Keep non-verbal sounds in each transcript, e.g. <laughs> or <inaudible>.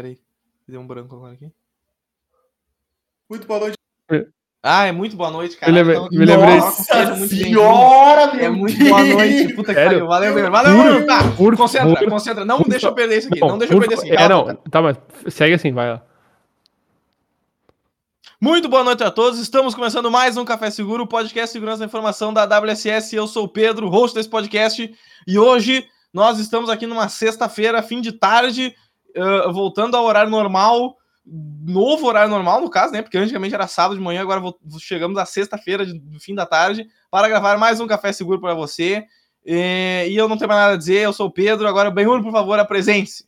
peraí. Deu um branco agora aqui. Muito boa noite. Ah, é muito boa noite, cara. Me lembrei- Então, me lembrei. Nossa muito senhora, bem-vindo. meu É muito boa noite. Puta que pariu. Valeu. Valeu, Por- valeu. Tá, por concentra, favor. concentra. Não Por deixa eu perder isso aqui. Não, deixa eu por perder isso aqui. É, não, cara. tá, mas segue assim, vai lá. Muito boa noite a todos. Estamos começando mais um Café Seguro, o podcast Segurança da Informação da WSS. Eu sou o Pedro, host desse podcast. E hoje nós estamos aqui numa sexta-feira, fim de tarde, eh, voltando ao horário normal. Novo horário normal, no caso, né? Porque antigamente era sábado de manhã, agora chegamos à sexta-feira, do fim da tarde, para gravar mais um Café Seguro para você. Eh, E eu não tenho mais nada a dizer, eu sou o Pedro. Agora, Benhur, por favor, apresente-se.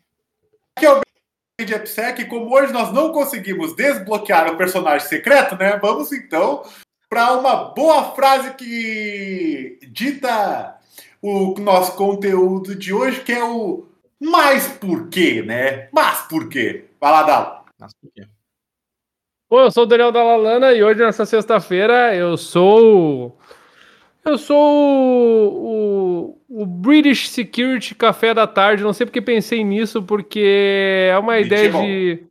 de AppSec, como hoje nós não conseguimos desbloquear o personagem secreto, né? Vamos então para uma boa frase que dita o nosso conteúdo de hoje, que é o mais por quê, né? Mas por quê? Vai lá, Dalo. Nossa, por quê? Pô, eu sou o Daniel Dalalana e hoje, nessa sexta-feira, eu sou. Eu sou o, o, o British Security Café da Tarde. Não sei porque pensei nisso, porque é uma ideia bom. de.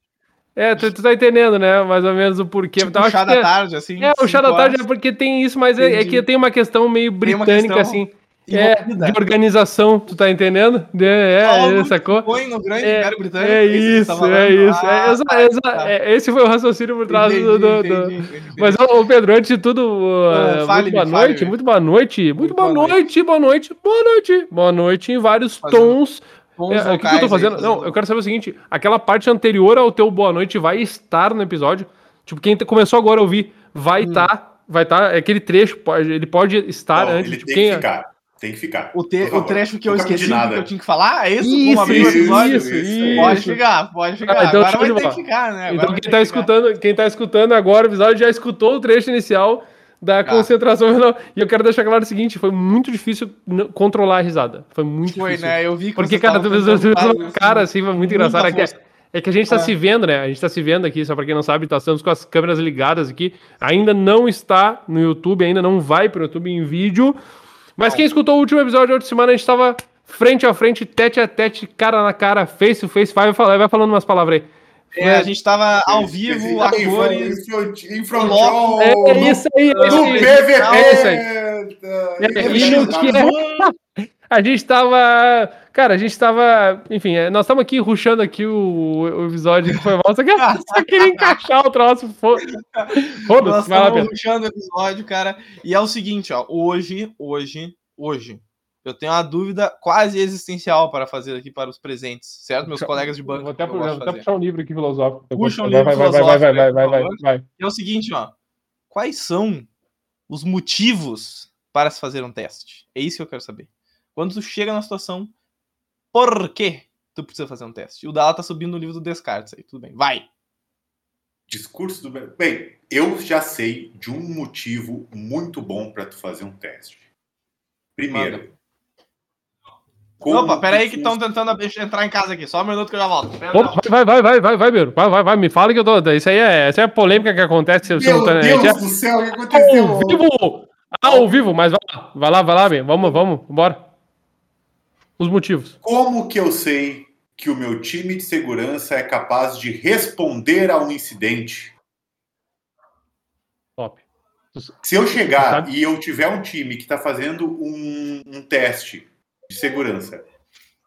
É, tu, tu tá entendendo, né? Mais ou menos o porquê. Tipo, o chá da é- tarde, assim. É, o chá da tarde é porque tem isso, mas é, é que tem uma questão meio britânica, questão assim. É, de organização, tu tá entendendo? É, Algo é, sacou? Põe no grande É, Império Britânico. É isso, tá falando? é isso. Ah, é, exa- tá, exa- tá. é, esse foi o raciocínio por trás do. do- Entendi, do- entendi, entendi. Mas, ô, ô, Pedro, antes de tudo, uh, muito boa fale-me. noite, muito boa noite, muito Muito boa boa noite, boa noite, boa noite, boa noite em vários Fazendo tons. É, o que, que eu tô aí, fazendo? Não, eu quero saber o seguinte: aquela parte anterior ao teu boa noite vai estar no episódio. Tipo, quem começou agora a ouvir, vai Hum. estar. Vai estar. aquele trecho, pode, ele pode estar Não, antes. ele tipo, tem quem que é- ficar. Tem que ficar. O, te- o trecho que eu esqueci o que eu tinha que falar, é isso? Isso, o isso, episódio? isso, isso. Pode isso. ficar, pode ficar. Ah, então agora vai ter que ficar, né? Agora Então quem tá, ficar. escutando, quem tá escutando agora o episódio já escutou o trecho inicial da Tá. concentração final. E eu quero deixar claro o seguinte: foi muito difícil controlar a risada. Foi muito Foi, difícil. né? Eu vi que Porque, cara, tu <laughs> uma cara assim, foi muito engraçado. É que, é que a gente tá É. se vendo, né? A gente tá se vendo aqui, só pra quem não sabe, tá estamos com as câmeras ligadas aqui. Ainda não está no YouTube, ainda não vai pro YouTube em vídeo. Mas quem escutou o último episódio da outra semana, a gente tava frente a frente, tete a tete, cara na cara, face to face. Vai, falar, vai falando umas palavras aí. É, a gente tava ao vivo, a cores. Em front- em Logo. front É no- isso aí, é isso No aí. PVP. É isso aí. É, É, e no que é- A gente tava. Cara, a gente tava. Enfim, é, nós estamos aqui ruxando aqui o, o episódio que foi mal. Só, que, <laughs> só queria encaixar o troço. fo- Nós Foda-se, vai lá, estamos rushando o episódio, cara. E é o seguinte, ó. Hoje, hoje, hoje, eu tenho uma dúvida quase existencial para fazer aqui para os presentes, certo? Meus colegas de banco. Vou até, vou até puxar um livro aqui filosófico. Puxa um vai, livro vai, vai, vai, filosófico vai, vai, vai, por vai, favor. vai. É o seguinte, ó. Quais são os motivos para se fazer um teste? É isso que eu quero saber. Quando tu chega na situação, por que tu precisa fazer um teste? O Dala tá subindo no livro do Descartes aí, tudo bem. Vai! Discurso do. Bem, eu já sei de um motivo muito bom para tu fazer um teste. Primeiro. como Opa, peraí que estão tentando entrar em casa aqui. Só um minuto que eu já volto. Opa, vai, vai, vai, vai, vai, Pedro. Vai, vai, vai. Me fala que eu tô. Isso aí é, isso aí é polêmica que acontece Meu simultaneamente. Deus do céu, o que aconteceu? Ao vivo! Ao vivo, mas vai lá, vai lá, vai lá, bem. Vamos, vamos, bora. Os motivos. Como que eu sei que o meu time de segurança é capaz de responder a um incidente? Top. Se eu chegar e eu tiver um time que está fazendo um, um teste de segurança,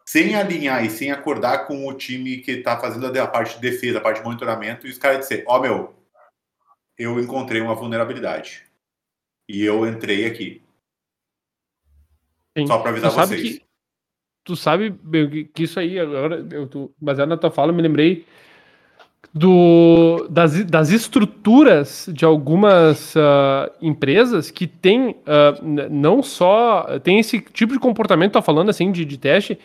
sem alinhar e sem acordar com o time que está fazendo a parte de defesa, a parte de monitoramento, e os caras dizer, ó meu, eu encontrei uma vulnerabilidade. E eu entrei aqui. Sim. Só para avisar vocês. que- tu sabe que, isso aí, agora, eu tô, baseado na tua fala, eu me lembrei do, das, das estruturas de algumas ah, empresas que tem ah, n- não só tem esse tipo de comportamento, tá falando assim, de, de teste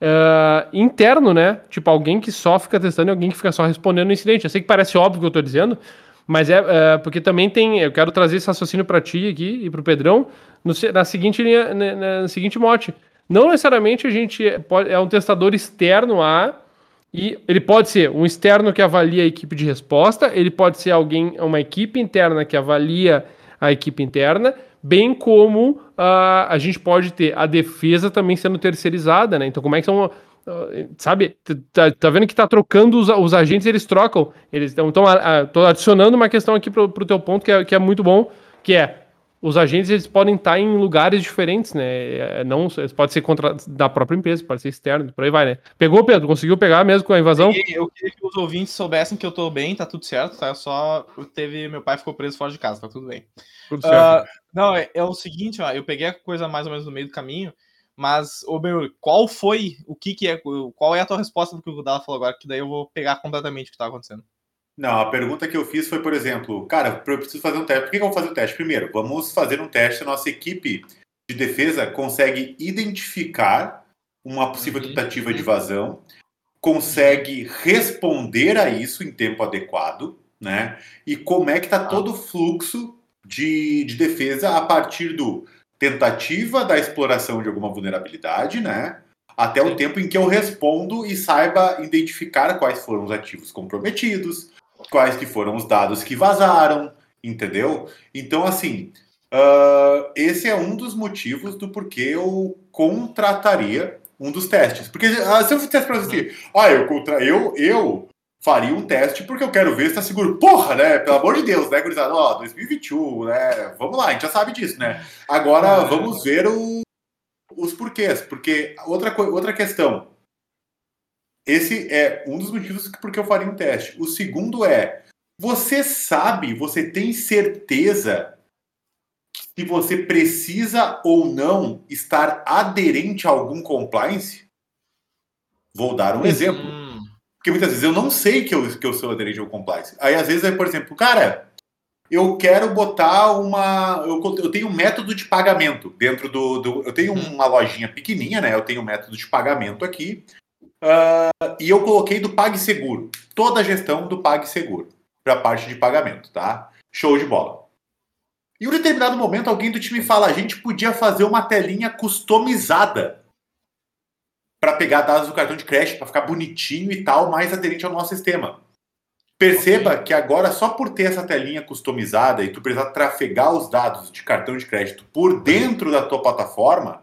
ah, interno, né? Tipo, alguém que só fica testando e alguém que fica só respondendo o incidente. Eu sei que parece óbvio o que eu tô dizendo, mas é, é, porque também tem. Eu quero trazer esse raciocínio para ti aqui e para o Pedrão no, na seguinte linha, na, na- seguinte mote. Não necessariamente a gente é, pode, é um testador externo a e ele pode ser um externo que avalia a equipe de resposta, ele pode ser alguém, uma equipe interna que avalia a equipe interna, bem como ah, a gente pode ter a defesa também sendo terceirizada, né? Então, como é que são sabe, tá, tá vendo que tá trocando os, os agentes, eles trocam. Eles estão. Tô adicionando uma questão aqui pro, pro teu ponto que é, que é muito bom, que é os agentes eles podem estar em lugares diferentes, né? É, não, pode ser contra da própria empresa, pode ser externo, por aí vai, né? Pegou, Pedro? Conseguiu pegar mesmo com a invasão? Eu queria que os ouvintes soubessem que eu tô bem, tá tudo certo, tá? Só teve. Meu pai ficou preso fora de casa, tá tudo bem. Tudo certo. Uh, não, é, é, o seguinte, ó, eu peguei a coisa mais ou menos no meio do caminho, mas, ô meu, qual foi, o que que é, qual é a tua resposta do que o Gudala falou agora? Que daí eu vou pegar completamente o que tá acontecendo. Não, a pergunta que eu fiz foi, por exemplo, cara, eu preciso fazer um teste. Por que eu vou fazer o teste? Primeiro, vamos fazer um teste. A nossa equipe de defesa consegue identificar uma possível uhum. tentativa de vazão, consegue responder a isso em tempo adequado, né? E como é que está todo o fluxo de, de defesa a partir do tentativa da exploração de alguma vulnerabilidade, né? Até o tempo em que eu respondo e saiba identificar quais foram os ativos comprometidos, quais que foram os dados que vazaram, entendeu? Então, assim, uh, esse é um dos motivos do porquê eu contrataria um dos testes. Porque uh, se eu fizesse para você, ah, eu, contra... eu, eu faria um teste porque eu quero ver se tá seguro. Porra, né? Pelo amor de Deus, né, gurizada? Ó, 2021, né? Vamos lá, a gente já sabe disso, né? Agora vamos ver o... os porquês. Porque outra, outra questão, esse é um dos motivos porque eu faria um teste. O segundo é: você sabe, você tem certeza que você precisa ou não estar aderente a algum compliance? Vou dar um exemplo. Porque muitas vezes eu não sei que eu, que eu sou aderente ao compliance. Aí, às vezes, é, por exemplo, cara, eu quero botar uma. Eu, eu tenho um método de pagamento dentro do, do. Eu tenho uhum. uma lojinha pequenininha, né? Eu tenho um método de pagamento aqui. Uh, e eu coloquei do PagSeguro, toda a gestão do PagSeguro para a parte de pagamento, tá? Show de bola. Em um determinado momento, alguém do time fala: a gente podia fazer uma telinha customizada para pegar dados do cartão de crédito, para ficar bonitinho e tal, mais aderente ao nosso sistema. Perceba okay. que agora, só por ter essa telinha customizada e tu precisar trafegar os dados de cartão de crédito por dentro da tua plataforma,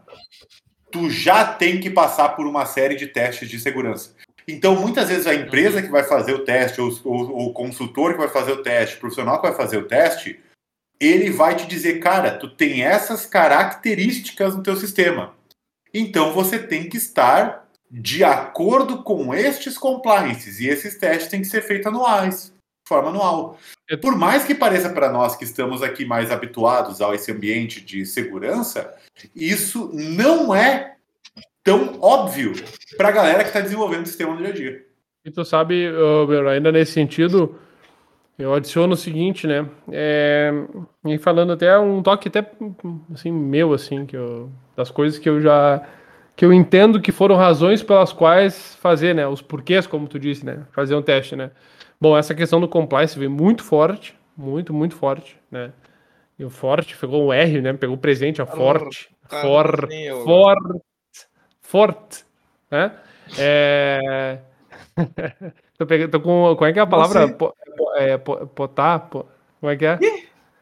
tu já tem que passar por uma série de testes de segurança. Então, muitas vezes a empresa uhum. que vai fazer o teste, ou, ou, o consultor que vai fazer o teste, o profissional que vai fazer o teste, ele vai te dizer, cara, tu tem essas características no teu sistema. Então, você tem que estar de acordo com estes compliances, e esses testes têm que ser feitos anuais forma anual. Por mais que pareça para nós que estamos aqui mais habituados a esse ambiente de segurança, isso não é tão óbvio para a galera que está desenvolvendo o sistema no dia a dia. E tu sabe, ainda nesse sentido, eu adiciono o seguinte, né? É, e falando até um toque até assim meu assim que eu, das coisas que eu já que eu entendo que foram razões pelas quais fazer, né? Os porquês, como tu disse, né? Fazer um teste, né? Bom, essa questão do compliance veio muito forte, muito, muito forte, né? E o forte pegou o R, né? Pegou o presente, a forte, for, forte, forte, né? É... <laughs> tô, pegando, tô com, como é que é a palavra? Po, é, potar, po, como é que é?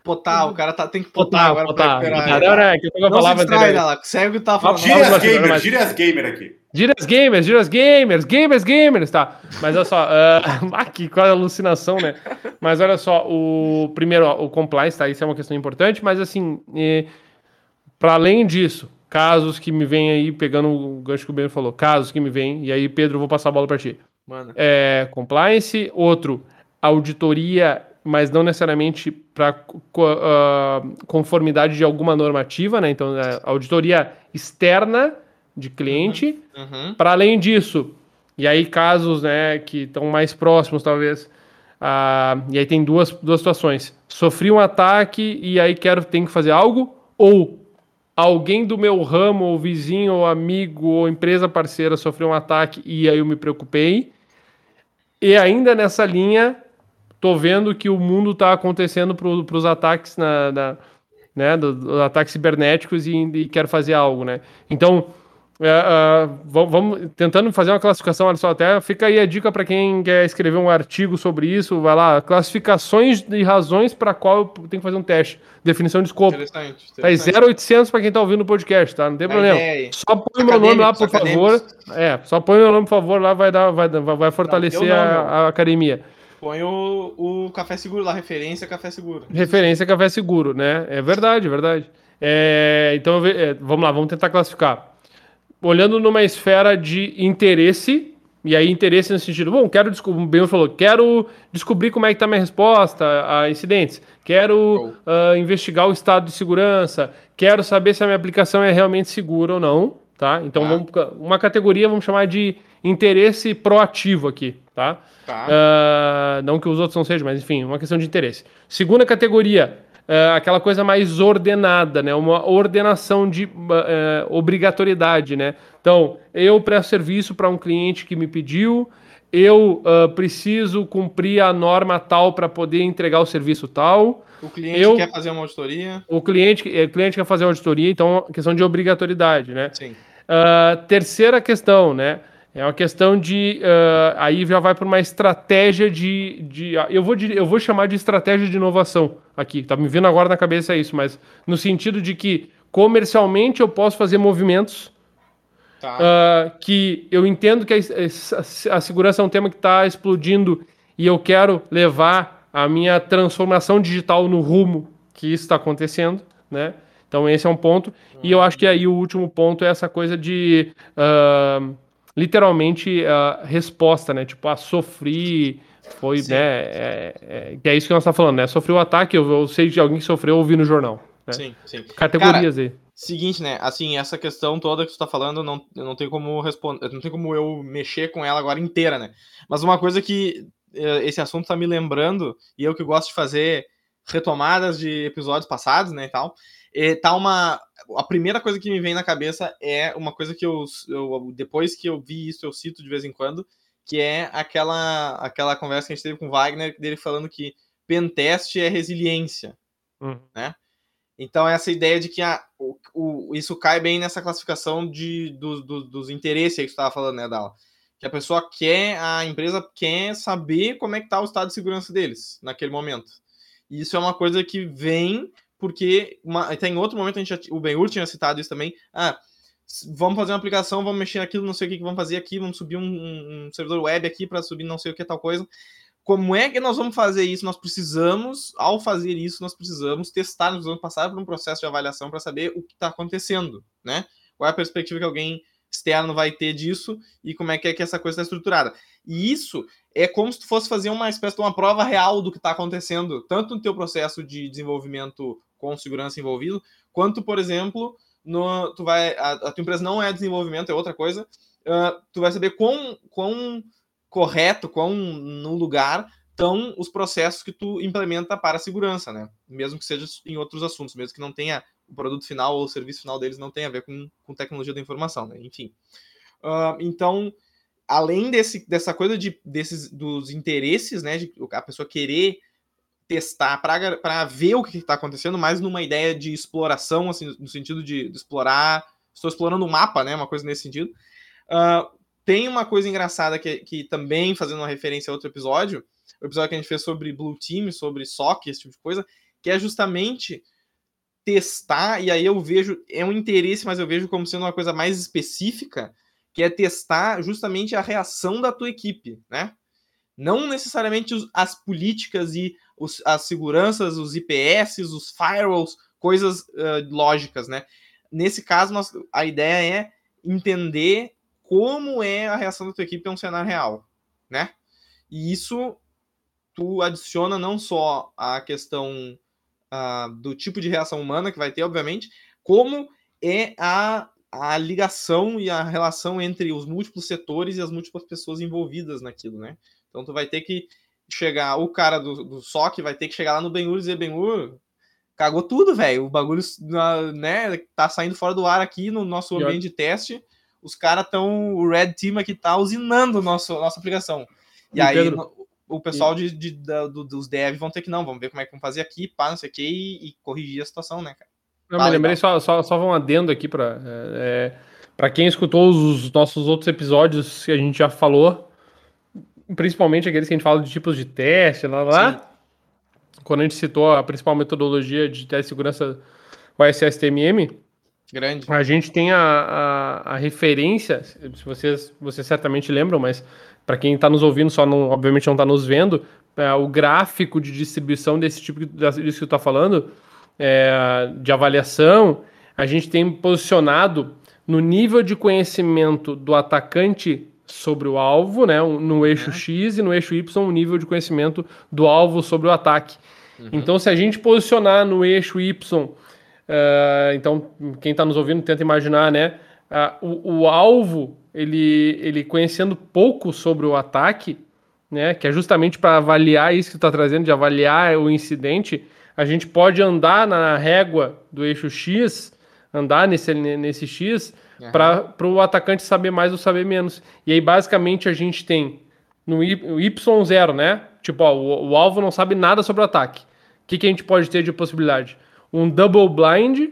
Potar, o cara tá, tem que potar, potar agora potar, pra potar. Não, não, é que eu tô com a palavra... Não se distrai, Segue o que tá falando. Gírias gamer, gírias gamer aqui. Gírias gamers, gírias gamers, gamers, gamers, tá. Mas olha só, uh, <laughs> aqui, qual a alucinação, né? Mas olha só, o primeiro, ó, o compliance, tá? Isso é uma questão importante, mas assim, para além disso, casos que me vêm aí, pegando o gancho que o Ben falou, casos que me vêm, e aí, Pedro, eu vou passar a bola para ti. Mano. É, compliance, outro, auditoria, mas não necessariamente para uh, conformidade de alguma normativa, né? Então, é, auditoria externa de cliente. Uhum. Uhum. Para além disso, e aí casos né, que estão mais próximos, talvez. Ah, e aí tem duas, duas situações. Sofri um ataque e aí quero tenho que fazer algo, ou alguém do meu ramo, ou vizinho, ou amigo, ou empresa parceira sofreu um ataque e aí eu me preocupei. E ainda nessa linha, tô vendo que o mundo está acontecendo para os ataques na, na né, dos, ataques cibernéticos e, e quero fazer algo, né? Então, É, uh, vamos tentando fazer uma classificação, olha só, até fica aí a dica para quem quer escrever um artigo sobre isso, vai lá, classificações e razões para qual eu tenho que fazer um teste, definição de escopo. Interessante. Interessante. Tá 0800 para quem tá ouvindo o podcast, tá? Não tem problema. Só põe meu nome lá, por favor. É, só põe meu nome, por favor, lá vai dar, vai, vai fortalecer Não, a, a academia. Põe o, o Café Seguro lá, referência Café Seguro. Referência Café Seguro, né? É verdade, é verdade. É, então, é, vamos lá, vamos tentar classificar olhando numa esfera de interesse, e aí interesse no sentido, bom, quero descobrir, o Ben falou, quero descobrir como é que está minha resposta a incidentes, quero uh, investigar o estado de segurança, quero saber se a minha aplicação é realmente segura ou não, tá? Então, ah. vamos, uma categoria vamos chamar de interesse proativo aqui, tá? tá. Uh, não que os outros não sejam, mas enfim, uma questão de interesse. Segunda categoria, uh, aquela coisa mais ordenada, né? Uma ordenação de uh, obrigatoriedade, né? Então, eu presto serviço para um cliente que me pediu, eu uh, preciso cumprir a norma tal para poder entregar o serviço tal. O cliente eu, quer fazer uma auditoria. O cliente, o cliente quer fazer uma auditoria, então questão de obrigatoriedade, né? Sim. Uh, terceira questão, né? É uma questão de. Uh, aí já vai para uma estratégia de. de eu, vou, eu vou chamar de estratégia de inovação aqui. Tá me vindo agora na cabeça isso, mas no sentido de que comercialmente eu posso fazer movimentos tá. uh, que eu entendo que a, a, a segurança é um tema que está explodindo e eu quero levar a minha transformação digital no rumo que isso está acontecendo, né? Então esse é um ponto. E eu acho que aí o último ponto é essa coisa de. Uh, literalmente a resposta, né? Tipo, a sofri, foi, sim, né? Sim. É, é, que é isso que nós estamos falando, né? Sofreu o ataque, eu, eu, sei de alguém que sofreu, eu vi no jornal. Né? Sim, sim. Categorias Cara, aí. Seguinte, né? Assim, essa questão toda que você está falando, não, não tem como responder, não tem como eu mexer com ela agora inteira, né? Mas uma coisa que eh, esse assunto está me lembrando, e eu que gosto de fazer retomadas de episódios passados, né, e tal, é, tá uma. A primeira coisa que me vem na cabeça é uma coisa que eu, eu, Depois que eu vi isso, eu cito de vez em quando, que é aquela, aquela conversa que a gente teve com o Wagner, dele falando que pentest é resiliência. Uhum. Né? Então, essa ideia de que a, o, o, isso cai bem nessa classificação de, do, do, dos interesses que você estava falando, né, Dala? Que a pessoa quer, a empresa quer saber como é que está o estado de segurança deles naquele momento. Isso é uma coisa que vem porque uma, até em outro momento a gente já, o Benhur tinha citado isso também. Ah, vamos fazer uma aplicação, vamos mexer aquilo, não sei o que, que vamos fazer aqui, vamos subir um, um servidor web aqui para subir não sei o que tal coisa. Como é que nós vamos fazer isso? Nós precisamos, ao fazer isso, nós precisamos testar, nós vamos passar por um processo de avaliação para saber o que está acontecendo, né? Qual é a perspectiva que alguém externo vai ter disso e como é que é que essa coisa está estruturada. E isso é como se tu fosse fazer uma espécie de uma prova real do que está acontecendo, tanto no teu processo de desenvolvimento com segurança envolvido, quanto, por exemplo, no, tu vai, a, a tua empresa não é desenvolvimento, é outra coisa, uh, tu vai saber quão, quão correto, quão no lugar estão os processos que tu implementa para a segurança, né? Mesmo que seja em outros assuntos, mesmo que não tenha o produto final ou o serviço final deles não tenha a ver com, com tecnologia da informação, né? Enfim. Uh, então, além desse, dessa coisa de, desses, dos interesses, né? De a pessoa querer testar para ver o que está acontecendo, mais numa ideia de exploração, assim, no sentido de, de explorar. Estou explorando o mapa, né? Uma coisa nesse sentido. Uh, tem uma coisa engraçada que, que também, fazendo uma referência a outro episódio, o episódio que a gente fez sobre Blue Team, sobre SOC, esse tipo de coisa, que é justamente testar, e aí eu vejo, é um interesse, mas eu vejo como sendo uma coisa mais específica, que é testar justamente a reação da tua equipe, né? Não necessariamente as políticas e os, as seguranças, os IPS, os firewalls, coisas uh, lógicas, né? Nesse caso, nós, a ideia é entender como é a reação da tua equipe a um cenário real, né? E isso tu adiciona não só a questão uh, do tipo de reação humana que vai ter, obviamente, como é a, a ligação e a relação entre os múltiplos setores e as múltiplas pessoas envolvidas naquilo, né? Então tu vai ter que chegar, o cara do, do SOC vai ter que chegar lá no Benhur e dizer, Benhur, cagou tudo, velho. O bagulho, né, tá saindo fora do ar aqui no nosso ambiente de teste. Os caras estão, o Red Team aqui tá usinando nosso, nossa aplicação. E, e aí Pedro, o pessoal de, de, de, dos dev vão ter que, não, vamos ver como é que vamos fazer aqui, pá, não sei o que, e, e corrigir a situação, né, cara? Não, me lembrei só, só, só um adendo aqui para. É, é, para quem escutou os nossos outros episódios que a gente já falou, principalmente aqueles que a gente fala de tipos de teste, lá, lá quando a gente citou a principal metodologia de teste de segurança, o SSTMM, Grande. a gente tem a, a, a referência, se vocês, vocês certamente lembram, mas para quem está nos ouvindo, só não, obviamente não está nos vendo, é, o gráfico de distribuição desse tipo disso que tu está falando, é, de avaliação, a gente tem posicionado no nível de conhecimento do atacante sobre o alvo, né, no eixo uhum. X e no eixo Y, o nível de conhecimento do alvo sobre o ataque. Uhum. Então, se a gente posicionar no eixo Y, uh, então quem está nos ouvindo tenta imaginar, né, uh, o, o, alvo ele, ele conhecendo pouco sobre o ataque, né, que é justamente para avaliar isso que está trazendo, de avaliar o incidente, a gente pode andar na régua do eixo X andar nesse, nesse X uhum. para o atacante saber mais ou saber menos. E aí, basicamente, a gente tem no Y0, né? Tipo, ó, o, o, alvo não sabe nada sobre o ataque. O que, que a gente pode ter de possibilidade? Um double blind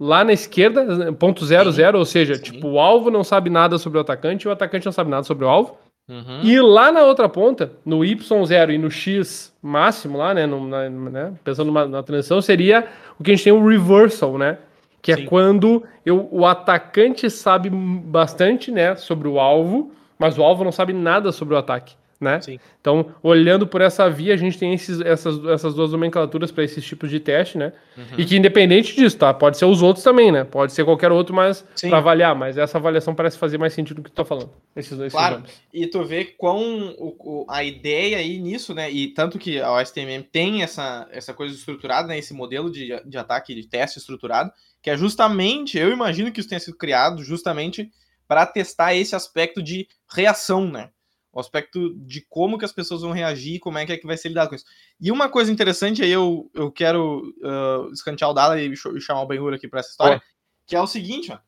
lá na esquerda, ponto zero, zero, ou seja, Sim. tipo, o alvo não sabe nada sobre o atacante e o atacante não sabe nada sobre o alvo. Uhum. E lá na outra ponta, no Y0 e no X máximo lá, né, no, na, né pensando numa, na transição, seria o que a gente tem o reversal, né? que é Sim. é quando eu, o atacante sabe bastante, né, sobre o alvo, mas o alvo não sabe nada sobre o ataque, né? Então, olhando por essa via, a gente tem esses, essas, essas duas nomenclaturas para esses tipos de teste, né? Uhum. E que independente disso, tá? Pode ser os outros também, né? Pode ser qualquer outro, mas para avaliar, mas essa avaliação parece fazer mais sentido do que tu tá falando. Esses dois Claro. Nomes. E tu vê quão o, o, a ideia aí nisso, né? E tanto que a OSTMM tem essa, essa coisa estruturada, né? Esse modelo de, de ataque de teste estruturado que é justamente, eu imagino que isso tenha sido criado justamente para testar esse aspecto de reação, né? O aspecto de como que as pessoas vão reagir, como é que, é que vai ser lidado com isso. E uma coisa interessante aí, eu, eu quero uh, escantear o Dala e chamar o Benhur aqui para essa história, que é o seguinte, ó.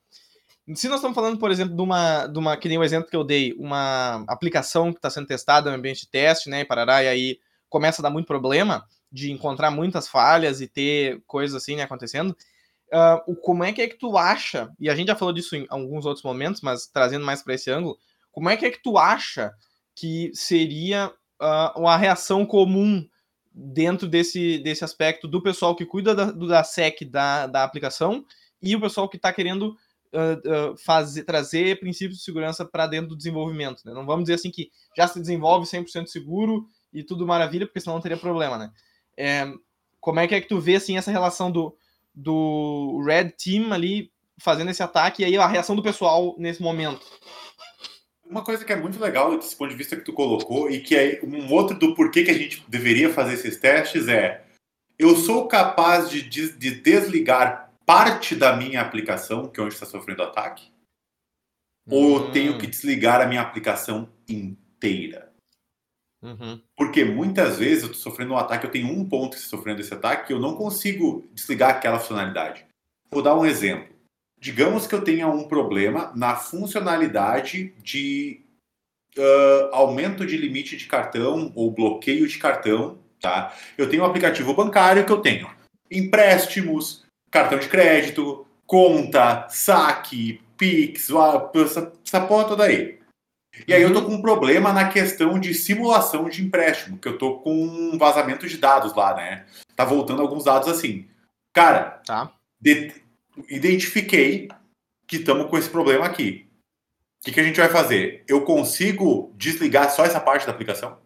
Se nós estamos falando, por exemplo, de uma, de uma, que nem o exemplo que eu dei, uma aplicação que está sendo testada no ambiente de teste, né, e parará, e aí começa a dar muito problema de encontrar muitas falhas e ter coisas assim né, acontecendo, uh, como é que é que tu acha, e a gente já falou disso em alguns outros momentos, mas trazendo mais para esse ângulo, como é que é que tu acha que seria uh, uma reação comum dentro desse, desse aspecto do pessoal que cuida da, da SEC da, da aplicação e o pessoal que está querendo uh, uh, fazer, trazer princípios de segurança para dentro do desenvolvimento. Né? Não vamos dizer assim que já se desenvolve 100% seguro e tudo maravilha, porque senão não teria problema. Né? É, como é que é que tu vê assim, essa relação do, do Red Team ali fazendo esse ataque e aí a reação do pessoal nesse momento. Uma coisa que é muito legal desse ponto de vista que tu colocou e que é um outro do porquê que a gente deveria fazer esses testes é eu sou capaz de, de desligar parte da minha aplicação, que é onde está sofrendo ataque, hum. ou eu tenho que desligar a minha aplicação inteira. Uhum. Porque muitas vezes eu estou sofrendo um ataque, eu tenho um ponto sofrendo esse ataque eu não consigo desligar aquela funcionalidade. Vou dar um exemplo. Digamos que eu tenha um problema na funcionalidade de uh, aumento de limite de cartão ou bloqueio de cartão. Tá? Eu tenho um aplicativo bancário que eu tenho empréstimos, cartão de crédito, conta, saque, Pix, essa, essa porra toda aí. E aí eu tô uhum. com um problema na questão de simulação de empréstimo, que eu tô com um vazamento de dados lá, né? Tá voltando alguns dados assim. Cara, tá. De, identifiquei que estamos com esse problema aqui. O que, que a gente vai fazer? Eu consigo desligar só essa parte da aplicação?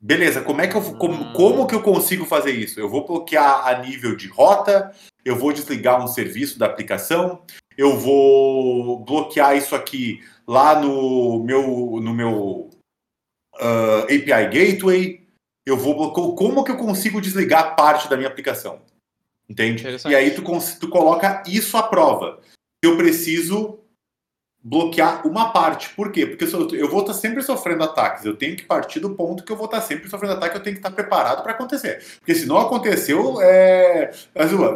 Beleza, como é que eu como, hum. como que eu consigo fazer isso? Eu vou bloquear a nível de rota, eu vou desligar um serviço da aplicação, eu vou bloquear isso aqui lá no meu, no meu uh, API Gateway. Eu vou como que eu consigo desligar parte da minha aplicação? Entende? E aí tu, tu coloca isso à prova. Eu preciso bloquear uma parte. Por quê? Porque eu vou estar sempre sofrendo ataques. Eu tenho que partir do ponto que eu vou estar sempre sofrendo ataque. Eu tenho que estar preparado para acontecer. Porque se não aconteceu, é.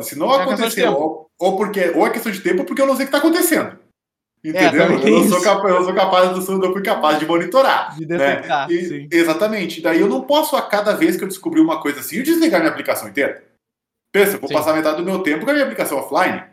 Se não aconteceu, ou, ou, porque ou é questão de tempo, ou porque eu não sei o que está acontecendo. Entendeu? É, eu, não sou capaz, eu sou capaz, eu não fui capaz de monitorar. De né? detectar, né? e, Exatamente. Daí eu não posso, a cada vez que eu descobrir uma coisa assim, eu desligar minha aplicação inteira. Pensa, vou sim. passar metade do meu tempo com a minha aplicação offline,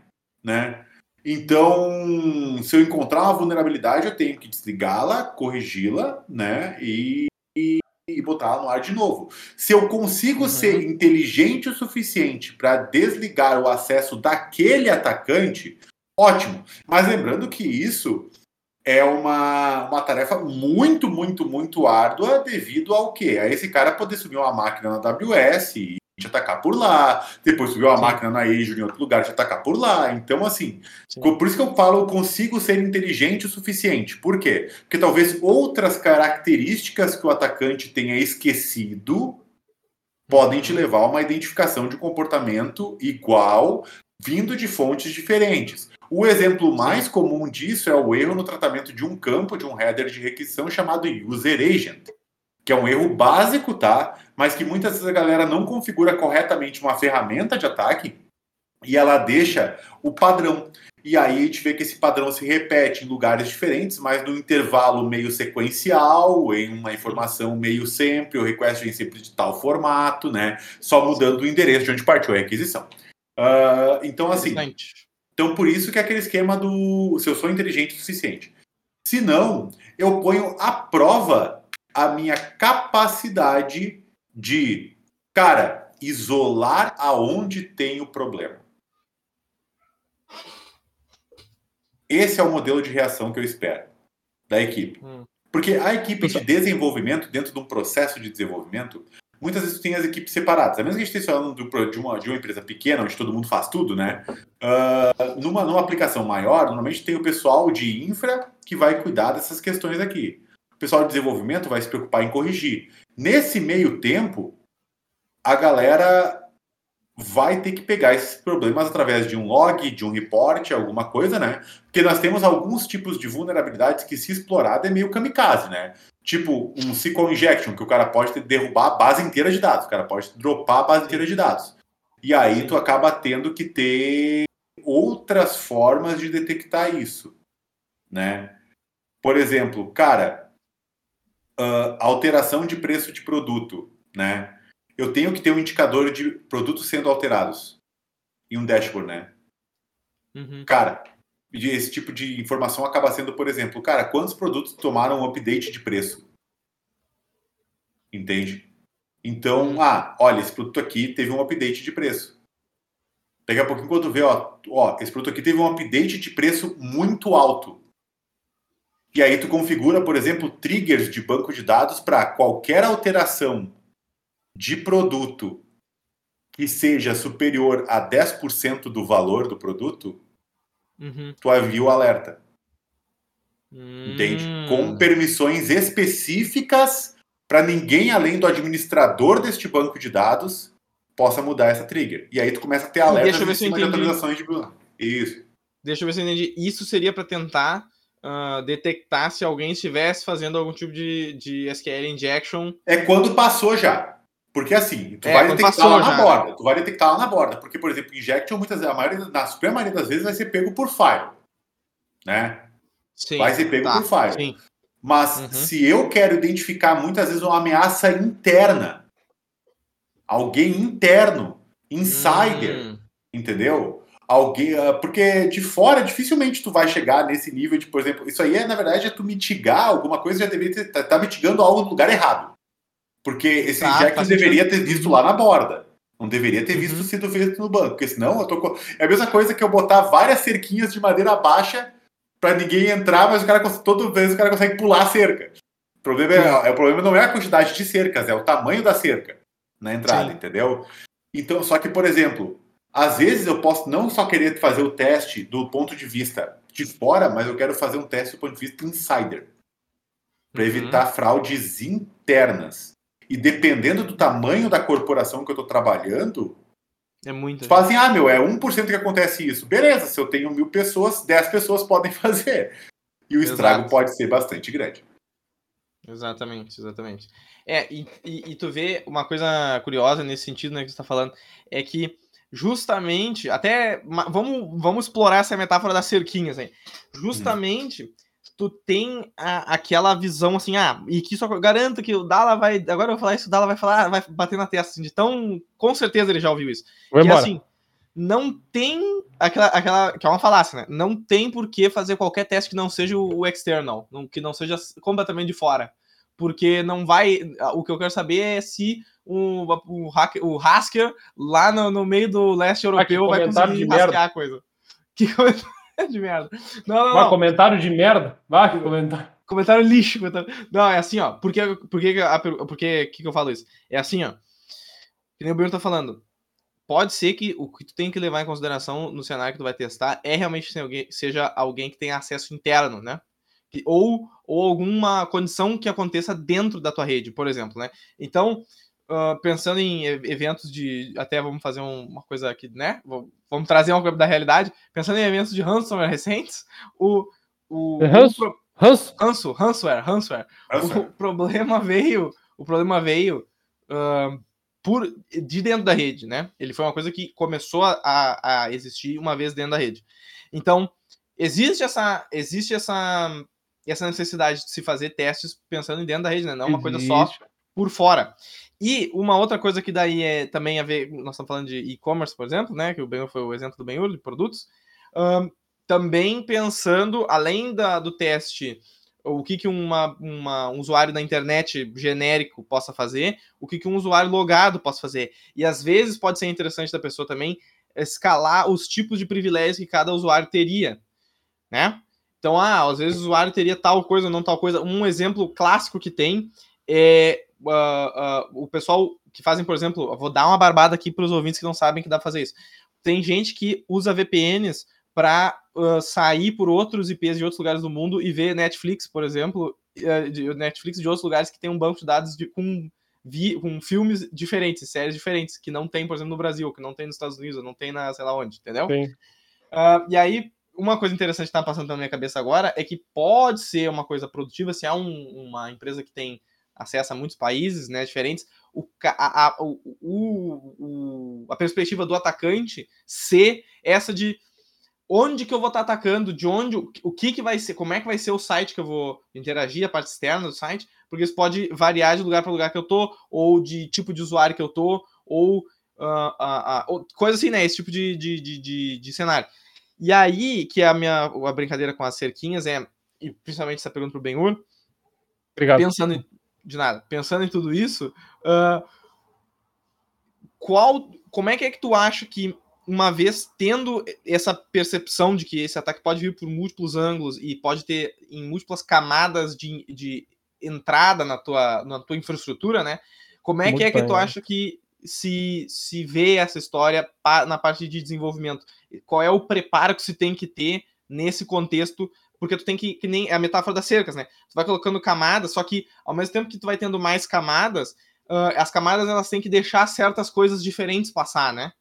né? Então, se eu encontrar uma vulnerabilidade, eu tenho que desligá-la, corrigi-la, né? E, e, e botar no ar de novo. Se eu consigo uhum. ser inteligente o suficiente para desligar o acesso daquele atacante, ótimo. Mas lembrando que isso é uma, uma tarefa muito, muito, muito árdua devido ao quê? A esse cara poder subir uma máquina na AWS e te atacar por lá, depois subir uma Sim. máquina na Azure em outro lugar te atacar por lá. Então, assim, Sim. por isso que eu falo, eu consigo ser inteligente o suficiente. Por quê? Porque talvez outras características que o atacante tenha esquecido podem te levar a uma identificação de comportamento igual vindo de fontes diferentes. O exemplo mais comum disso é o erro no tratamento de um campo, de um header de requisição chamado user agent, que é um erro básico, tá? Mas que muitas vezes a galera não configura corretamente uma ferramenta de ataque e ela deixa o padrão. E aí a gente vê que esse padrão se repete em lugares diferentes, mas no intervalo meio sequencial, em uma informação meio sempre, o request vem sempre de tal formato, né? Só mudando o endereço de onde partiu a requisição. Uh, então, assim. Então, por isso que é aquele esquema do se eu sou inteligente o suficiente. Se não, eu ponho à prova a minha capacidade de, cara, isolar aonde tem o problema. Esse é o modelo de reação que eu espero da equipe. Hum. Porque a equipe de desenvolvimento, dentro de um processo de desenvolvimento, muitas vezes tem as equipes separadas. A menos que a gente esteja falando de uma, de uma empresa pequena, onde todo mundo faz tudo, né? Uh, numa, numa aplicação maior, normalmente tem o pessoal de infra que vai cuidar dessas questões aqui. O pessoal de desenvolvimento vai se preocupar em corrigir. Nesse meio tempo, a galera vai ter que pegar esses problemas através de um log, de um report, alguma coisa, né? Porque nós temos alguns tipos de vulnerabilidades que, se explorada, é meio kamikaze, né? Tipo um SQL injection, que o cara pode derrubar a base inteira de dados, o cara pode dropar a base inteira de dados. E aí tu acaba tendo que ter outras formas de detectar isso, né? Por exemplo, cara, uh, alteração de preço de produto, né? Eu tenho que ter um indicador de produtos sendo alterados em um dashboard, né? Uhum. Cara, esse tipo de informação acaba sendo, por exemplo, cara, quantos produtos tomaram um update de preço? Entende? Então, hum. ah, olha, esse produto aqui teve um update de preço. Daqui a pouquinho, quando vê, ó, ó, esse produto aqui teve um update de preço muito alto. E aí tu configura, por exemplo, triggers de banco de dados para qualquer alteração de produto que seja superior a 10% do valor do produto, uhum. tu avia o alerta. Hum. Entende? Com permissões específicas para ninguém além do administrador deste banco de dados possa mudar essa trigger. E aí tu começa a ter alertas em cima de atualizações de Isso. Deixa eu ver se eu entendi. Isso seria para tentar uh, detectar se alguém estivesse fazendo algum tipo de, de SQL injection. É quando passou já. Porque assim, tu é, vai detectar lá na borda. Tu vai detectar lá na borda. Porque, por exemplo, injection, muitas vezes, a maioria, na super maioria das vezes, vai ser pego por file. Né? Sim, vai ser pego tá, por file. Sim. Mas uhum. se eu quero identificar muitas vezes uma ameaça interna, alguém interno, insider, hum. entendeu? Alguém, ah, porque de fora dificilmente tu vai chegar nesse nível de, por exemplo, isso aí é na verdade é tu mitigar alguma coisa já deveria estar tá, tá mitigando algo no lugar errado. Porque esse tá, Jack deveria ter visto lá na borda. Não deveria ter visto uhum. sido feito no banco. Porque senão eu tô. É a mesma coisa que eu botar várias cerquinhas de madeira baixa para ninguém entrar, mas o cara toda vez o cara consegue pular a cerca. O problema, é, é, o problema não é a quantidade de cercas, é o tamanho da cerca na entrada, Sim. entendeu? Então, só que, por exemplo, às vezes eu posso não só querer fazer o teste do ponto de vista de fora, mas eu quero fazer um teste do ponto de vista insider. Para uhum. evitar fraudes internas. E dependendo do tamanho da corporação que eu estou trabalhando, é muito. Fazem, assim, ah, meu, é 1% que acontece isso. Beleza, se eu tenho mil pessoas, 10 pessoas podem <laughs> fazer. E o Exato. estrago pode ser bastante grande. Exatamente, exatamente. É, e, e, e, tu vê uma coisa curiosa nesse sentido, né, que você está falando, é que justamente, até vamos, vamos explorar essa metáfora das cerquinhas aí. Justamente. Hum tu tem a, aquela visão assim, ah, e que só garanto que o Dala vai. Agora eu vou falar isso, o Dala vai falar, vai bater na testa, assim, de tão. Com certeza ele já ouviu isso. Vou que embora. assim, não tem aquela, aquela que é uma falácia, né? Não tem por que fazer qualquer teste que não seja o, o external, que não seja completamente de fora, porque não vai. O que eu quero saber é se o, o, hacker, o Hasker lá no, no meio do leste europeu ah, vai conseguir rascar a coisa. <laughs> Que comentário de merda. Não, não, não. comentário de merda. Vai, que comentário. Comentário lixo. Comentário... Não, é assim, ó. Por que, por que, por que, que, eu falo isso? É assim, ó. Que nem o Bruno tá falando. Pode ser que o que tu tem que levar em consideração no cenário que tu vai testar é realmente alguém, seja alguém que tenha acesso interno, né? Ou, ou alguma condição que aconteça dentro da tua rede, por exemplo, né? Então, uh, pensando em eventos de. Até vamos fazer um, uma coisa aqui, né? Vamos trazer uma coisa da realidade. Pensando em eventos de ransomware <laughs> recentes, o. o, Hans, o Hans? Hanso, ransomware, ransomware. O <laughs> problema veio. O problema veio. Uh, por, de dentro da rede, né? Ele foi uma coisa que começou a, a existir uma vez dentro da rede. Então, existe essa, existe essa, essa necessidade de se fazer testes pensando em dentro da rede, né? Não uma coisa só por fora. E uma outra coisa que daí é também a ver, nós estamos falando de e-commerce, por exemplo, né? Que o Benhur foi o exemplo do Benhur, de produtos. Um, também pensando, além da, do teste, o que, que uma, uma, um usuário da internet genérico possa fazer, o que, que um usuário logado possa fazer. E às vezes pode ser interessante da pessoa também escalar os tipos de privilégios que cada usuário teria, né? Então, ah, às vezes o usuário teria tal coisa ou não tal coisa. Um exemplo clássico que tem é uh, uh, o pessoal que fazem, por exemplo, vou dar uma barbada aqui para os ouvintes que não sabem que dá para fazer isso. Tem gente que usa VPNs para uh, sair por outros IPs de outros lugares do mundo e ver Netflix, por exemplo, de Netflix de outros lugares que tem um banco de dados de, com, vi, com filmes diferentes, séries diferentes, que não tem, por exemplo, no Brasil, que não tem nos Estados Unidos, não tem na sei lá onde, entendeu? e aí, uma coisa interessante que está passando na minha cabeça agora é que pode ser uma coisa produtiva se há um, uma empresa que tem acesso a muitos países né, diferentes, o, a, a, o, o, a perspectiva do atacante ser essa de onde que eu vou estar tá atacando, de onde, o que que vai ser, como é que vai ser o site que eu vou interagir, a parte externa do site, porque isso pode variar de lugar para lugar que eu tô, ou de tipo de usuário que eu tô, ou, uh, uh, uh, coisa assim, né, esse tipo de, de, de, de, de cenário. E aí, que é a minha a brincadeira com as cerquinhas é, e principalmente essa pergunta para o Ben-Hur, pensando em, de nada. Pensando em tudo isso, uh, qual, como é que é que tu acha que uma vez tendo essa percepção de que esse ataque pode vir por múltiplos ângulos e pode ter em múltiplas camadas de, de entrada na tua, na tua infraestrutura, né? Como é Muito que é bem, que tu acha que se, se vê essa história na parte de desenvolvimento? Qual é o preparo que se tem que ter nesse contexto porque tu tem que, que nem a metáfora das cercas, né? Tu vai colocando camadas, só que ao mesmo tempo que tu vai tendo mais camadas, uh, as camadas elas têm que deixar certas coisas diferentes passar, né?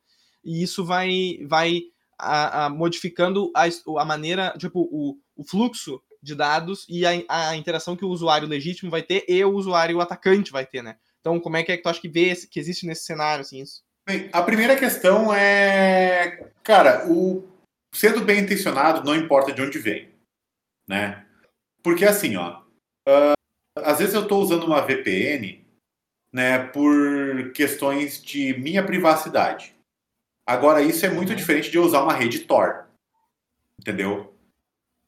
E isso vai, vai a, a, modificando a, a maneira, tipo, o, o fluxo de dados e a, a interação que o usuário legítimo vai ter e o usuário atacante vai ter, né? Então, como é que é que tu acha que vê que existe nesse cenário, assim, isso? Bem, a primeira questão é, cara, o sendo bem intencionado, não importa de onde vem né? Porque assim, ó, uh, às vezes eu estou usando uma VPN, né, por questões de minha privacidade. Agora isso é muito uhum. diferente de eu usar uma rede Tor, entendeu?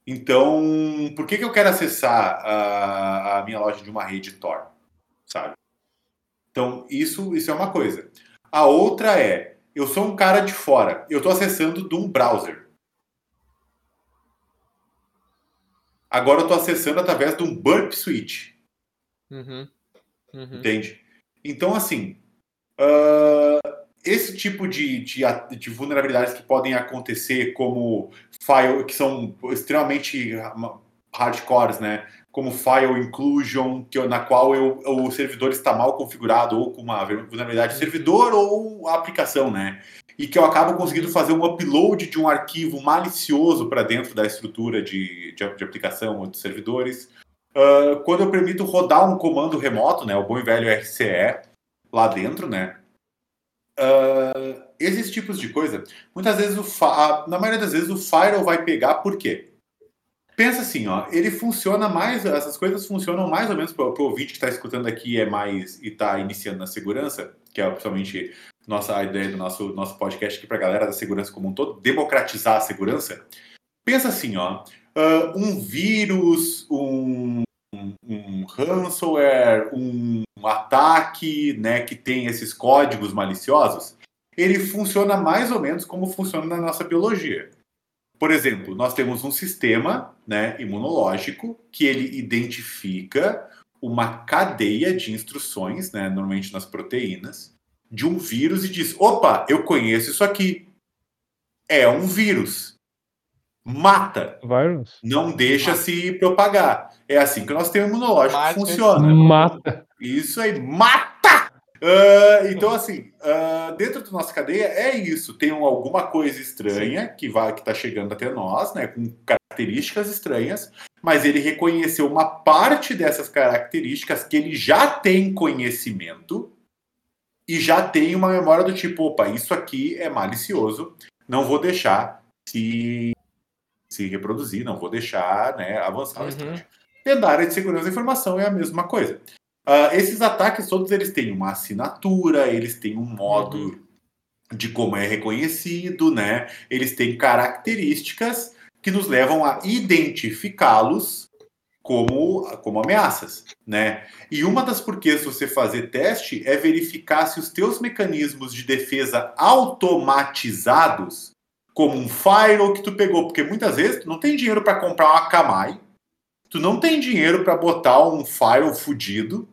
Então, por que, que eu quero acessar a, a minha loja de uma rede Tor, sabe? Então, isso, isso é uma coisa. A outra é, eu sou um cara de fora, eu estou acessando de um browser. Agora eu estou acessando através de um burp switch. Uhum. Uhum. Entende? Então, assim, uh, esse tipo de, de, de, vulnerabilidades que podem acontecer, como file, que são extremamente hardcores, né? Como file inclusion, que, na qual eu, o servidor está mal configurado, ou com uma vulnerabilidade do servidor ou a aplicação, né? e que eu acabo conseguindo fazer um upload de um arquivo malicioso para dentro da estrutura de, de, de, aplicação ou de servidores. Uh, quando eu permito rodar um comando remoto, né, o bom e velho RCE, lá dentro, né, uh, esses tipos de coisa, muitas vezes, o na maioria das vezes, o firewall vai pegar por quê? Pensa assim, ó, ele funciona mais, essas coisas funcionam mais ou menos para o ouvinte que está escutando aqui é mais e está iniciando na segurança, que é principalmente nossa a ideia do nosso, nosso podcast aqui para a galera da segurança como um todo, democratizar a segurança. Pensa assim, ó, uh, um vírus, um, um, ransomware, um ataque, né, que tem esses códigos maliciosos, ele funciona mais ou menos como funciona na nossa biologia. Por exemplo, nós temos um sistema né, imunológico que ele identifica uma cadeia de instruções, né, normalmente nas proteínas, de um vírus e diz: opa, eu conheço isso aqui. É um vírus. Mata. Virus. Não deixa mata. se propagar. É assim que o nosso sistema imunológico mata. funciona. Mata. Isso aí, mata! Uh, então, assim, uh, dentro da nossa cadeia é isso. Tem alguma coisa estranha Sim. que vai que está chegando até nós, né? Com características estranhas, mas ele reconheceu uma parte dessas características que ele já tem conhecimento e já tem uma memória do tipo, opa, isso aqui é malicioso, não vou deixar se, se reproduzir, não vou deixar né, avançar uhum. Dentro da área de segurança da informação é a mesma coisa. Uh, esses ataques todos eles têm uma assinatura, eles têm um modo uhum. de como é reconhecido, né? Eles têm características que nos levam a identificá-los como, como ameaças, né? E uma das porquês você fazer teste é verificar se os teus mecanismos de defesa automatizados, como um firewall que tu pegou, porque muitas vezes tu não tem dinheiro para comprar uma Akamai, tu não tem dinheiro para botar um firewall fudido,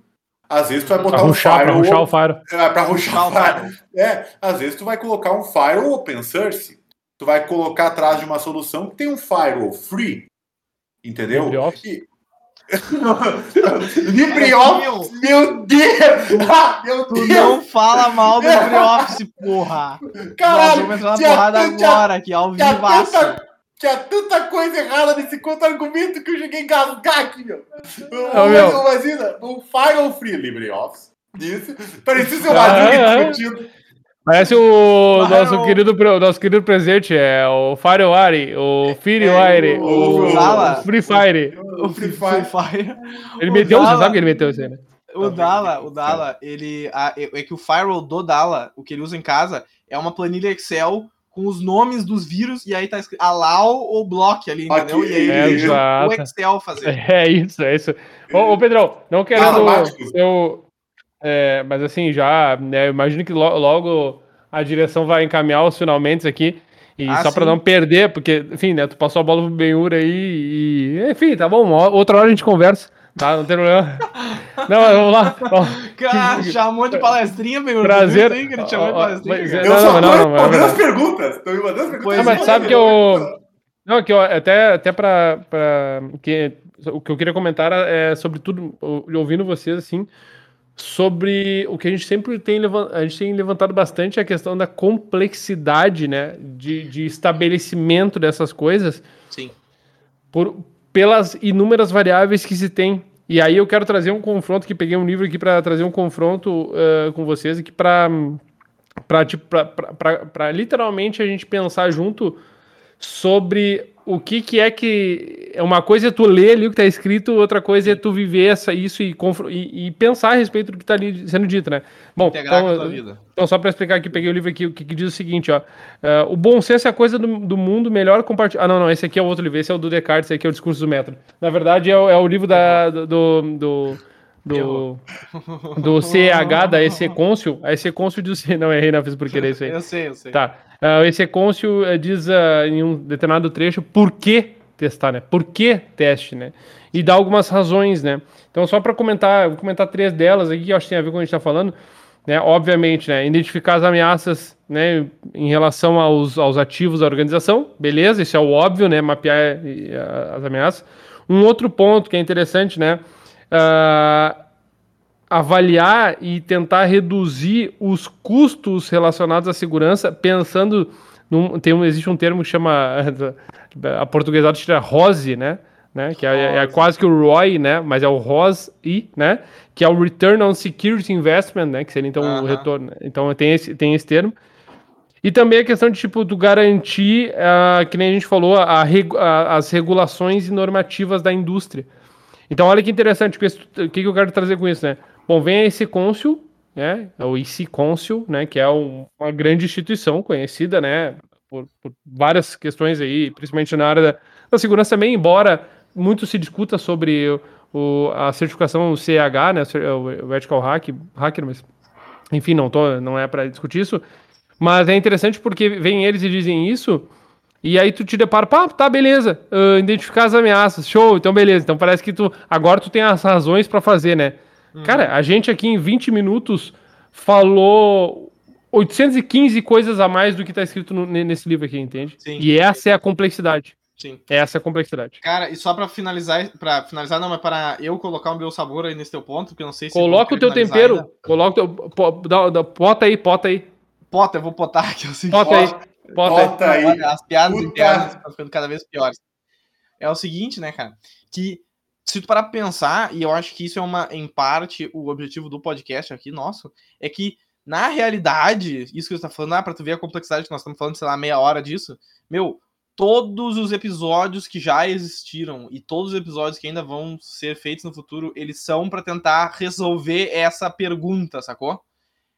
às vezes tu vai botar pra um ruxar, firewall... Para ruxar o firewall. É, para ruxar o firewall. É, às vezes tu vai colocar um firewall open source, tu vai colocar atrás de uma solução que tem um firewall free, entendeu? LibreOffice. <laughs> LibreOffice, meu Deus! Ah, meu Tu Deus! não fala mal do <laughs> LibreOffice, porra! Caralho, Nós vamos entrar na porrada agora aqui, ao vivaço. tanta, tinha tanta coisa errada nesse contra-argumento que eu cheguei a engasgar aqui, meu. Ô, meu. Mas, Imagina, um firewall free LibreOffice. Isso. Parecia ser um Ah, é. discutindo. Parece o nosso, o- querido, o nosso querido presidente, é o FireWire, o FireWire, o- o, Dala. Free Fire. O Free Fire. Ele O meteu, você Dala- sabe que ele meteu isso aí, né? O Dala, o Dala, ele. a- é que o firewall do Dala, o que ele usa em casa, é uma planilha Excel com os nomes dos vírus e aí tá escrito allow ou block ali, entendeu? Aqui. E aí É, usa o exato. Excel fazer. <laughs> É isso, é isso. Ô, ô Pedrão, não querendo. Automáticos. Eu, é, mas assim, já, né, eu imagino que lo- logo a direção vai encaminhar os finalmente aqui. E Ah, só pra sim. não perder, porque, enfim, né, tu passou a bola pro Benhur aí e. Enfim, tá bom, outra hora a gente conversa, tá? Não tem problema. Não, mas vamos lá. <laughs> Cara, chamou de palestrinha, meu Prazer. Chamou de palestrinha. é- Eu só não, não, não, não. as perguntas. Tô me mandando as perguntas. Pois Não, mas é. sabe que eu. Não, que eu até, até pra, pra. Que, o que eu queria comentar é sobre tudo, ouvindo vocês, assim, sobre o que a gente sempre tem levantado, a gente tem levantado bastante a questão da complexidade, né, de, de estabelecimento dessas coisas Sim. por, pelas inúmeras variáveis que se tem. E aí eu quero trazer um confronto, que peguei um livro aqui para trazer um confronto eh, com vocês aqui para para tipo, literalmente a gente pensar junto sobre o que, que é que. é Uma coisa é tu ler ali o que tá escrito, outra coisa é tu viver essa, isso e, e, e pensar a respeito do que tá ali sendo dito, né? Bom, Integrar com a então, então, só para explicar aqui, peguei o livro aqui, o que, que diz o seguinte, ó. eh, o bom senso é a coisa do, do mundo melhor compartilhar. Ah, não, não, esse aqui é o outro livro, esse é o do Descartes, esse aqui é o discurso do método. Na verdade, é, o- é o livro da, do. do do, do CH da EC Cônsul. A EC Cônsul diz. Não, errei, não fiz por querer isso aí. Eu sei, eu sei. Tá. Uh, o EC Cônsul eh, diz ah, em um determinado trecho por que testar, né? Por que teste, né? E dá algumas razões, né? Então, só para comentar, vou comentar três delas aqui, que eu acho que tem a ver com o que a gente está falando. Né? Obviamente, né? Identificar as ameaças né? em relação aos, aos ativos da organização, beleza, isso é o óbvio, né? Mapear eh, as ameaças. Um outro ponto que é interessante, né? Ah, avaliar e tentar reduzir os custos relacionados à segurança, pensando num, tem um, existe um termo que chama <laughs> a portuguesada tira ROSI, né? né? Que é, é quase que o ROI, né? Mas é o ROSI, né? Que é o Return on Security Investment, né? Que seria então o Aham. retorno. Então tem esse, tem esse termo. E também a questão de, tipo, tu garantir, ah, que nem a gente falou, a a- as regulações e normativas da indústria. Então, olha que interessante, o que, que eu quero trazer com isso, né? Bom, vem esse cônsul, né? O IC Council, né? Que é um, uma grande instituição conhecida, né? Por, por, várias questões aí, principalmente na área da, da, segurança também, embora muito se discuta sobre o, a certificação CH, né? O Vertical Hack, Hacker, mas enfim, não, tô, não é para discutir isso. Mas é interessante porque vem eles e dizem isso, e aí tu te depara, pá, tá, beleza, uh, identificar as ameaças, show, então beleza. Então parece que tu, agora tu tem as razões para fazer, né? Cara, a gente aqui em 20 minutos falou 815 coisas a mais do que tá escrito no, nesse livro aqui, entende? Sim. E essa é a complexidade. Sim. Essa é a complexidade. Cara, e só para finalizar, para finalizar, não, mas para eu colocar o meu sabor aí nesse teu ponto, porque eu não sei se. Coloca o teu tempero. Ainda. Coloca o teu. Dá, dá, pota aí, pota aí. Pota, eu vou potar aqui. Assim, pota aí. Pota, pota aí. aí. As piadas Puta. internas estão ficando cada vez piores. É o seguinte, né, cara? Que se tu parar pra pensar, e eu acho que isso é uma, em parte, o objetivo do podcast aqui, nosso, é que, na realidade, isso que você tá falando, ah, pra tu ver a complexidade que nós estamos falando, sei lá, meia hora disso, meu, todos os episódios que já existiram e todos os episódios que ainda vão ser feitos no futuro, eles são para tentar resolver essa pergunta, sacou?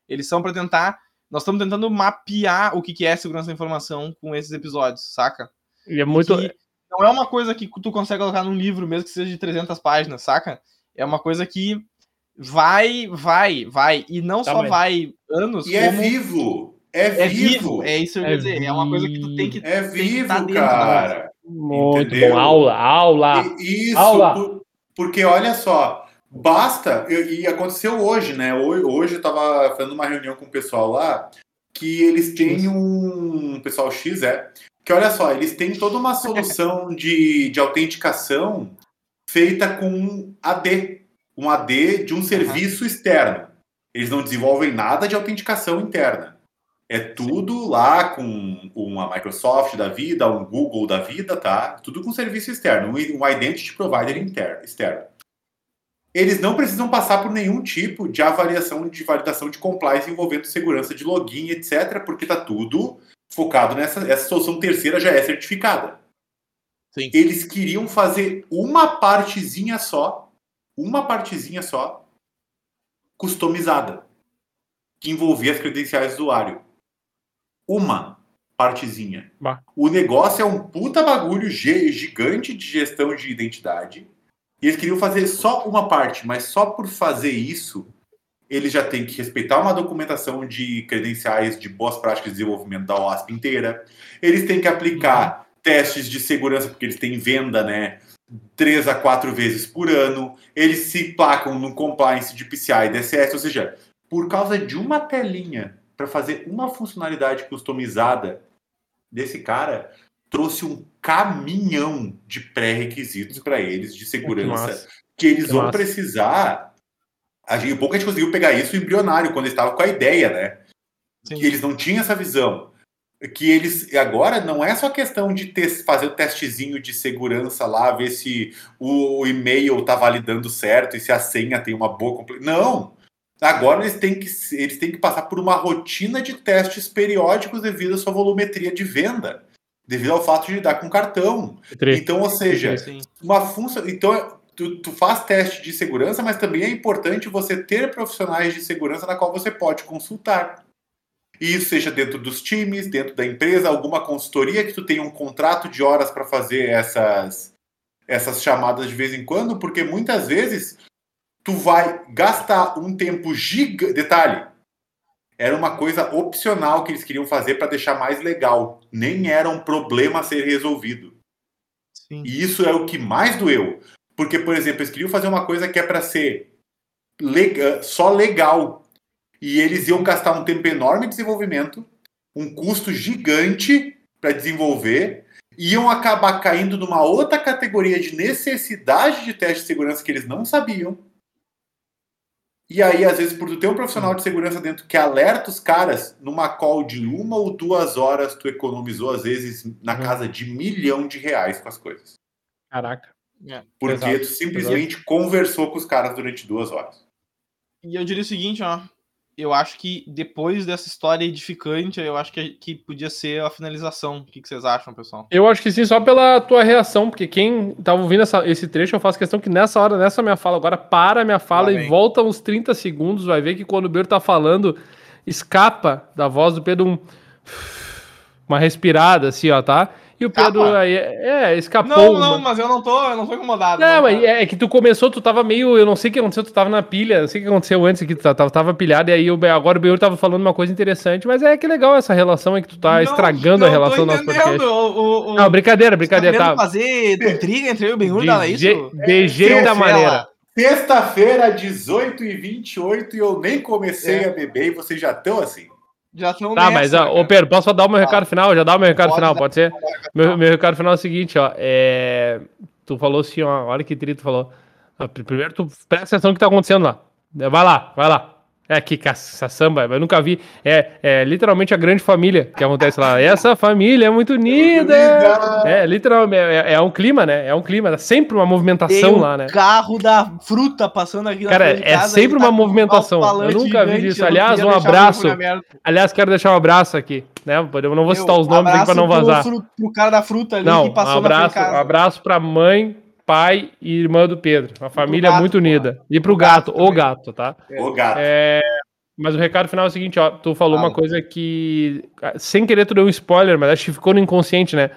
Eles são para tentar. Nós estamos tentando mapear o que é segurança da informação com esses episódios, saca? E é muito. E não é uma coisa que tu consegue colocar num livro, mesmo que seja de 300 páginas, saca? É uma coisa que vai, vai, vai. E não tá só bem. vai anos. E é como... é vivo. É, é vivo. É isso que eu ia é dizer. Vivo. É uma coisa que tu tem que. É vivo, que cara. Muito Entendeu? bom. Aula, aula. E isso, aula. Por, porque olha só, basta. E, aconteceu hoje, né? Hoje, eu tava fazendo uma reunião com o pessoal lá que eles têm um. pessoal X, é. Que olha só, eles têm toda uma solução de, de autenticação feita com AD. Um AD de um serviço uhum. externo. Eles não desenvolvem nada de autenticação interna. É tudo lá com uma Microsoft da vida, um Google da vida, tá? Tudo com serviço externo, um identity provider interno, externo. Eles não precisam passar por nenhum tipo de avaliação de validação de compliance envolvendo segurança de login, etc, porque tá tudo focado nessa essa solução terceira já é certificada. Sim. Eles queriam fazer uma partezinha só, uma partezinha só customizada que envolvia as credenciais do usuário uma partezinha. Bah. O negócio é um puta bagulho gigante de gestão de identidade. E eles queriam fazer só uma parte, mas só por fazer isso, eles já têm que respeitar uma documentação de credenciais de boas práticas de desenvolvimento da OASP inteira. Eles têm que aplicar uhum. testes de segurança, porque eles têm venda, né? Três a quatro vezes por ano. Eles se placam no compliance de PCI e DSS, ou seja, por causa de uma telinha para fazer uma funcionalidade customizada desse cara, trouxe um caminhão de pré-requisitos para eles de segurança que, que eles que vão massa. precisar. A gente, pouco a gente conseguiu pegar isso embrionário quando estava com a ideia, né? Sim. Que eles não tinham essa visão. Que eles agora não é só questão de ter, fazer o testezinho de segurança lá, ver se o, o e-mail está validando certo e se a senha tem uma boa. Não! Agora eles têm, que, eles têm que passar por uma rotina de testes periódicos devido à sua volumetria de venda, devido ao fato de lidar com cartão. Então, ou seja, uma função. Então, tu, tu faz teste de segurança, mas também é importante você ter profissionais de segurança na qual você pode consultar. E isso seja dentro dos times, dentro da empresa, alguma consultoria que tu tenha um contrato de horas para fazer essas, essas chamadas de vez em quando, porque muitas vezes tu vai gastar um tempo gigante. Detalhe, era uma coisa opcional que eles queriam fazer para deixar mais legal. Nem era um problema a ser resolvido. Sim. E isso é o que mais doeu. Porque, por exemplo, eles queriam fazer uma coisa que é para ser legal, só legal. E eles iam gastar um tempo enorme de desenvolvimento, um custo gigante para desenvolver, iam acabar caindo numa outra categoria de necessidade de teste de segurança que eles não sabiam e aí, às vezes, por tu ter um profissional de segurança dentro que alerta os caras, numa call de uma ou duas horas, tu economizou, às vezes, na uhum. casa de milhão de reais com as coisas. Caraca. É. Porque Exato. tu simplesmente Exato. conversou com os caras durante duas horas. E eu diria o seguinte, ó. eu acho que depois dessa história edificante, eu acho que, que podia ser a finalização. O que, que vocês acham, pessoal? Eu acho que sim, só pela tua reação, porque quem tava ouvindo essa, esse trecho, eu faço questão que nessa hora, nessa minha fala, agora para a minha fala e volta uns 30 segundos, vai ver que quando o Beiro tá falando, escapa da voz do Pedro um, uma respirada, assim, ó, tá? E o Pedro Capa. aí, é, escapou. Não, não, mas eu não tô, eu não tô incomodado. Não, não mas é que tu começou, tu tava meio, eu não sei o que aconteceu, tu tava na pilha, não sei o que aconteceu antes aqui, tu tava, tava pilhado, e aí agora o Benhur tava falando uma coisa interessante, mas é que legal essa relação aí que tu tá não, estragando não, a relação do nosso podcast. O, o, não, brincadeira, brincadeira, tá. fazer intriga entre eu e o Benhur, dá isso? De jeito da maneira. Sexta-feira, 18 e 28 e eu nem comecei é. a beber e vocês já estão assim. Já estão Tá, nessa, mas, ó, ô Pedro, posso dar o meu recado final? Já dá o meu recado pode final, pode ser? Meu, meu recado final é o seguinte, ó. É... Tu falou assim, ó. Olha que trito falou. Primeiro, tu presta atenção no que tá acontecendo lá. Vai lá, vai lá. É que samba, eu nunca vi. É, é literalmente a grande família que acontece lá. Essa família é muito unida. É, literalmente, é, é, um clima, né? É um clima, é sempre uma movimentação um lá, né? carro da fruta passando aqui na Cara, é casa, sempre uma tá movimentação. Eu nunca vi isso. Aliás, um abraço. Aliás, quero deixar um abraço aqui, né? Eu não vou citar os nomes aqui para não vazar. Pro, pro cara da fruta ali não, que passou um abraço, Um abraço pra mãe, pai e irmã do Pedro. Uma família gato, muito unida. E pro gato, gato o gato, tá? O gato. É, mas o recado final é o seguinte, ó. Tu falou uma coisa que. Sem querer, tu deu um spoiler, mas acho que ficou no inconsciente, né?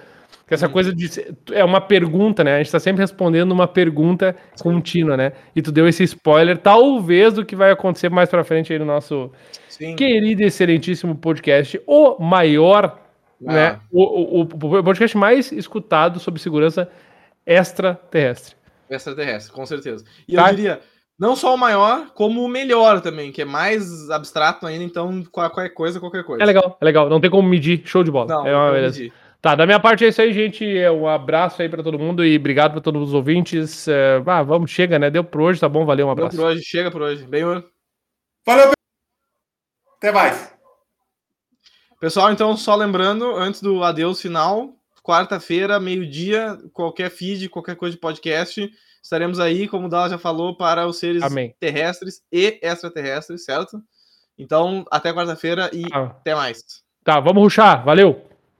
Que essa hum. coisa de. É uma pergunta, né? A gente tá sempre respondendo uma pergunta Sim. contínua, né? E tu deu esse spoiler, talvez, do que vai acontecer mais pra frente aí no nosso Sim. querido e excelentíssimo podcast, o maior, ah. né? O, o, o podcast mais escutado sobre segurança extraterrestre. Extraterrestre, com certeza. E tá? eu diria, não só o maior, como o melhor também, que é mais abstrato ainda, então qualquer coisa, qualquer coisa. É legal, é legal. Não tem como medir, show de bola. Não, é uma beleza. Tá, da minha parte é isso aí, gente. É um abraço aí para todo mundo e obrigado para todos os ouvintes. É, ah, vamos, chega, né? Deu por hoje, tá bom? Valeu, um abraço. Deu por hoje, chega por hoje. Bem, mano. Valeu, até mais. Pessoal, então, só lembrando, antes do adeus final, quarta-feira, meio-dia, qualquer feed, qualquer coisa de podcast, estaremos aí, como o Dala já falou, para os seres Amém. terrestres e extraterrestres, certo? Então, até quarta-feira e ah. até mais. Tá, vamos ruxar. Valeu!